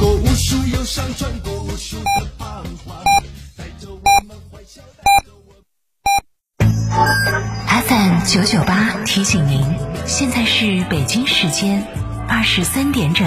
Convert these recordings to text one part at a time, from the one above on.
过无数忧伤，穿过无数的彷徨，带着我们欢笑，带着我们。FM 九九八提醒您，现在是北京时间二十三点整。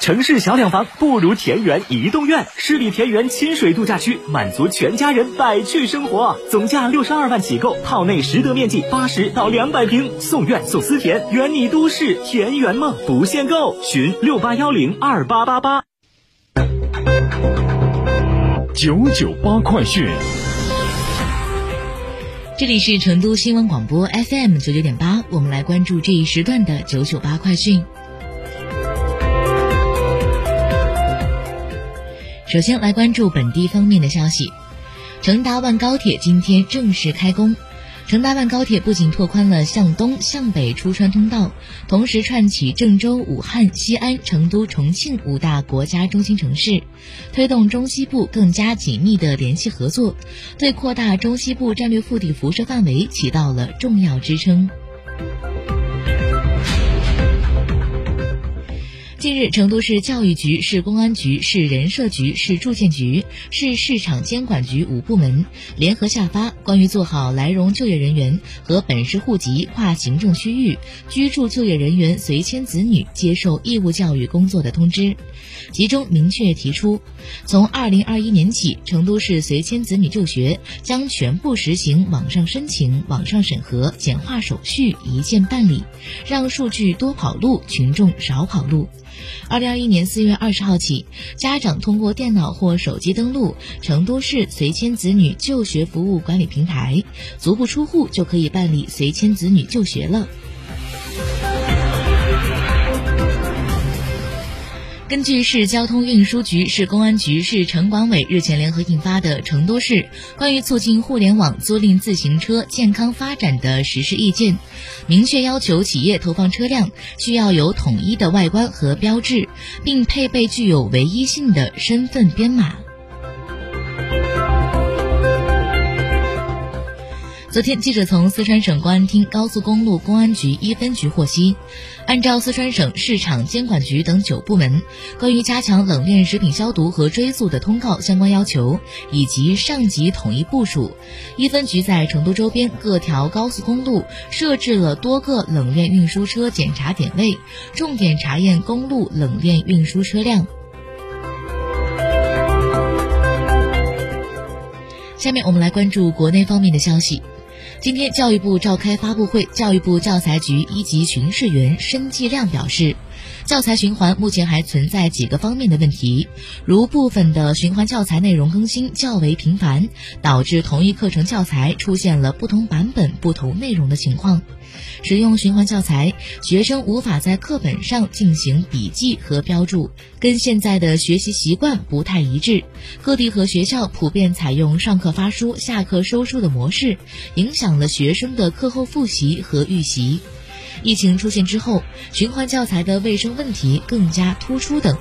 城市小两房不如田园移动院，十里田园亲水度假区，满足全家人百趣生活。总价六十二万起购，套内实得面积八十到两百平，送院送私田，圆你都市田园梦，不限购。寻六八幺零二八八八。九九八快讯。这里是成都新闻广播 FM 九九点八，我们来关注这一时段的九九八快讯。首先来关注本地方面的消息，成达万高铁今天正式开工。成达万高铁不仅拓宽了向东、向北出川通道，同时串起郑州、武汉、西安、成都、重庆五大国家中心城市，推动中西部更加紧密的联系合作，对扩大中西部战略腹地辐射范围起到了重要支撑。近日，成都市教育局、市公安局、市人社局、市住建局、市市场监管局五部门联合下发关于做好来荣就业人员和本市户籍跨行政区域居住就业人员随迁子女接受义务教育工作的通知，其中明确提出，从二零二一年起，成都市随迁子女就学将全部实行网上申请、网上审核，简化手续，一键办理，让数据多跑路，群众少跑路。二零二一年四月二十号起，家长通过电脑或手机登录成都市随迁子女就学服务管理平台，足不出户就可以办理随迁子女就学了。根据市交通运输局、市公安局、市城管委日前联合印发的《成都市关于促进互联网租赁自行车健康发展的实施意见》，明确要求企业投放车辆需要有统一的外观和标志，并配备具有唯一性的身份编码。昨天，记者从四川省公安厅高速公路公安局一分局获悉，按照四川省市场监管局等九部门关于加强冷链食品消毒和追溯的通告相关要求，以及上级统一部署，一分局在成都周边各条高速公路设置了多个冷链运输车检查点位，重点查验公路冷链运输车辆。下面我们来关注国内方面的消息。今天，教育部召开发布会，教育部教材局一级巡视员申继亮表示，教材循环目前还存在几个方面的问题，如部分的循环教材内容更新较为频繁，导致同一课程教材出现了不同版本、不同内容的情况。使用循环教材，学生无法在课本上进行笔记和标注，跟现在的学习习惯不太一致。各地和学校普遍采用上课发书、下课收书的模式，影响了学生的课后复习和预习。疫情出现之后，循环教材的卫生问题更加突出等。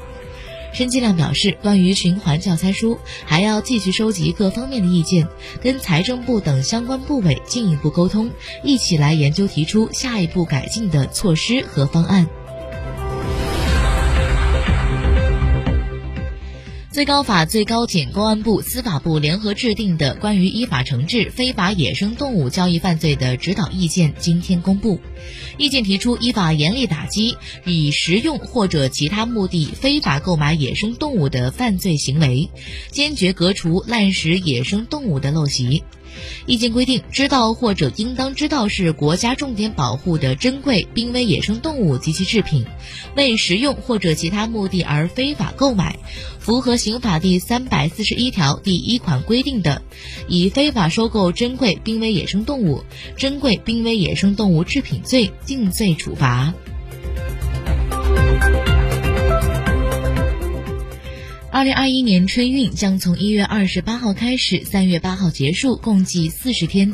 申继亮表示，关于循环教材书，还要继续收集各方面的意见，跟财政部等相关部委进一步沟通，一起来研究提出下一步改进的措施和方案。最高法、最高检、公安部、司法部联合制定的关于依法惩治非法野生动物交易犯罪的指导意见今天公布。意见提出，依法严厉打击以食用或者其他目的非法购买野生动物的犯罪行为，坚决革除滥食野生动物的陋习。意见规定，知道或者应当知道是国家重点保护的珍贵濒危野生动物及其制品，为食用或者其他目的而非法购买，符合刑法第三百四十一条第一款规定的，以非法收购珍贵濒危野生动物、珍贵濒危野生动物制品罪定罪处罚。二零二一年春运将从一月二十八号开始，三月八号结束，共计四十天。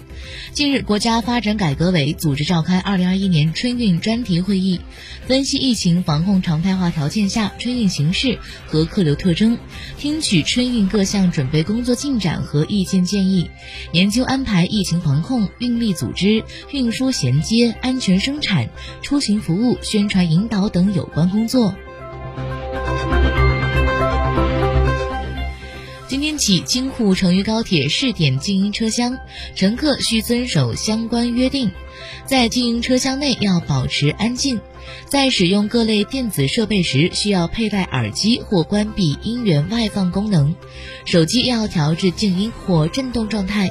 近日，国家发展改革委组织召开二零二一年春运专题会议，分析疫情防控常态化条件下春运形势和客流特征，听取春运各项准备工作进展和意见建议，研究安排疫情防控、运力组织、运输衔接、安全生产、出行服务、宣传引导等有关工作。天起，京沪成渝高铁试点静音车厢，乘客需遵守相关约定。在静音车厢内要保持安静，在使用各类电子设备时需要佩戴耳机或关闭音源外放功能，手机要调至静音或震动状态。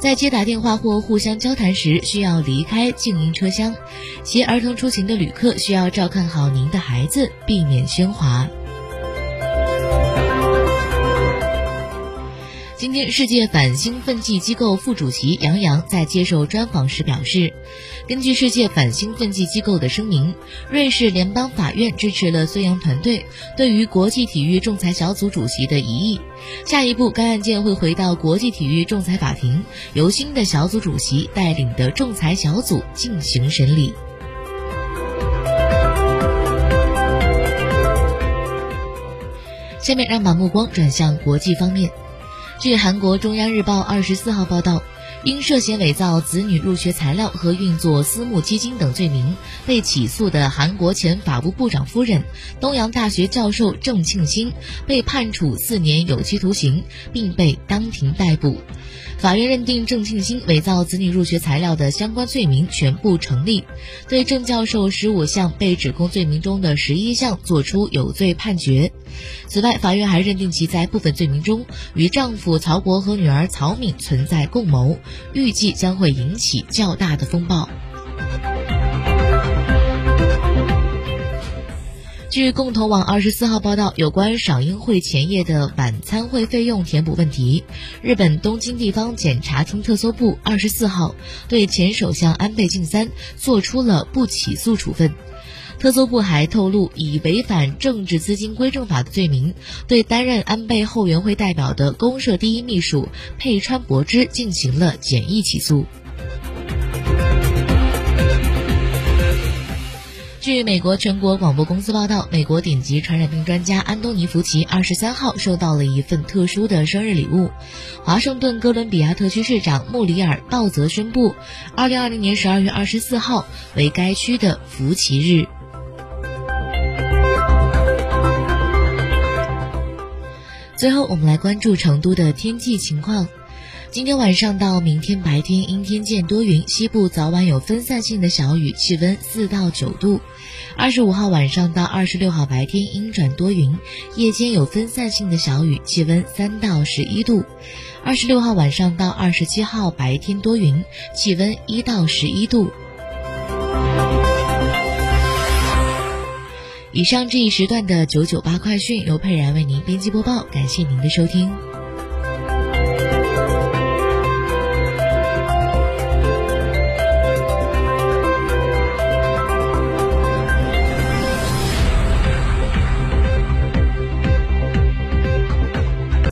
在接打电话或互相交谈时需要离开静音车厢。携儿童出行的旅客需要照看好您的孩子，避免喧哗。今天，世界反兴奋剂机构副主席杨洋在接受专访时表示，根据世界反兴奋剂机构的声明，瑞士联邦法院支持了孙杨团队对于国际体育仲裁小组主席的疑议。下一步，该案件会回到国际体育仲裁法庭，由新的小组主席带领的仲裁小组进行审理。下面，让把目光转向国际方面。据韩国中央日报二十四号报道，因涉嫌伪造子女入学材料和运作私募基金等罪名被起诉的韩国前法务部长夫人、东洋大学教授郑庆兴被判处四年有期徒刑，并被当庭逮捕。法院认定郑庆兴伪造子女入学材料的相关罪名全部成立，对郑教授十五项被指控罪名中的十一项作出有罪判决。此外，法院还认定其在部分罪名中与丈夫曹国和女儿曹敏存在共谋，预计将会引起较大的风暴。据共同网二十四号报道，有关赏樱会前夜的晚餐会费用填补问题，日本东京地方检察厅特搜部二十四号对前首相安倍晋三作出了不起诉处分。特搜部还透露，以违反政治资金规正法的罪名，对担任安倍后援会代表的公社第一秘书佩川博之进行了简易起诉。据美国全国广播公司报道，美国顶级传染病专家安东尼·福奇二十三号收到了一份特殊的生日礼物。华盛顿哥伦比亚特区市长穆里尔·鲍泽宣布，二零二零年十二月二十四号为该区的福奇日。最后，我们来关注成都的天气情况。今天晚上到明天白天阴天见多云，西部早晚有分散性的小雨，气温四到九度。二十五号晚上到二十六号白天阴转多云，夜间有分散性的小雨，气温三到十一度。二十六号晚上到二十七号白天多云，气温一到十一度。以上这一时段的九九八快讯由佩然为您编辑播报，感谢您的收听。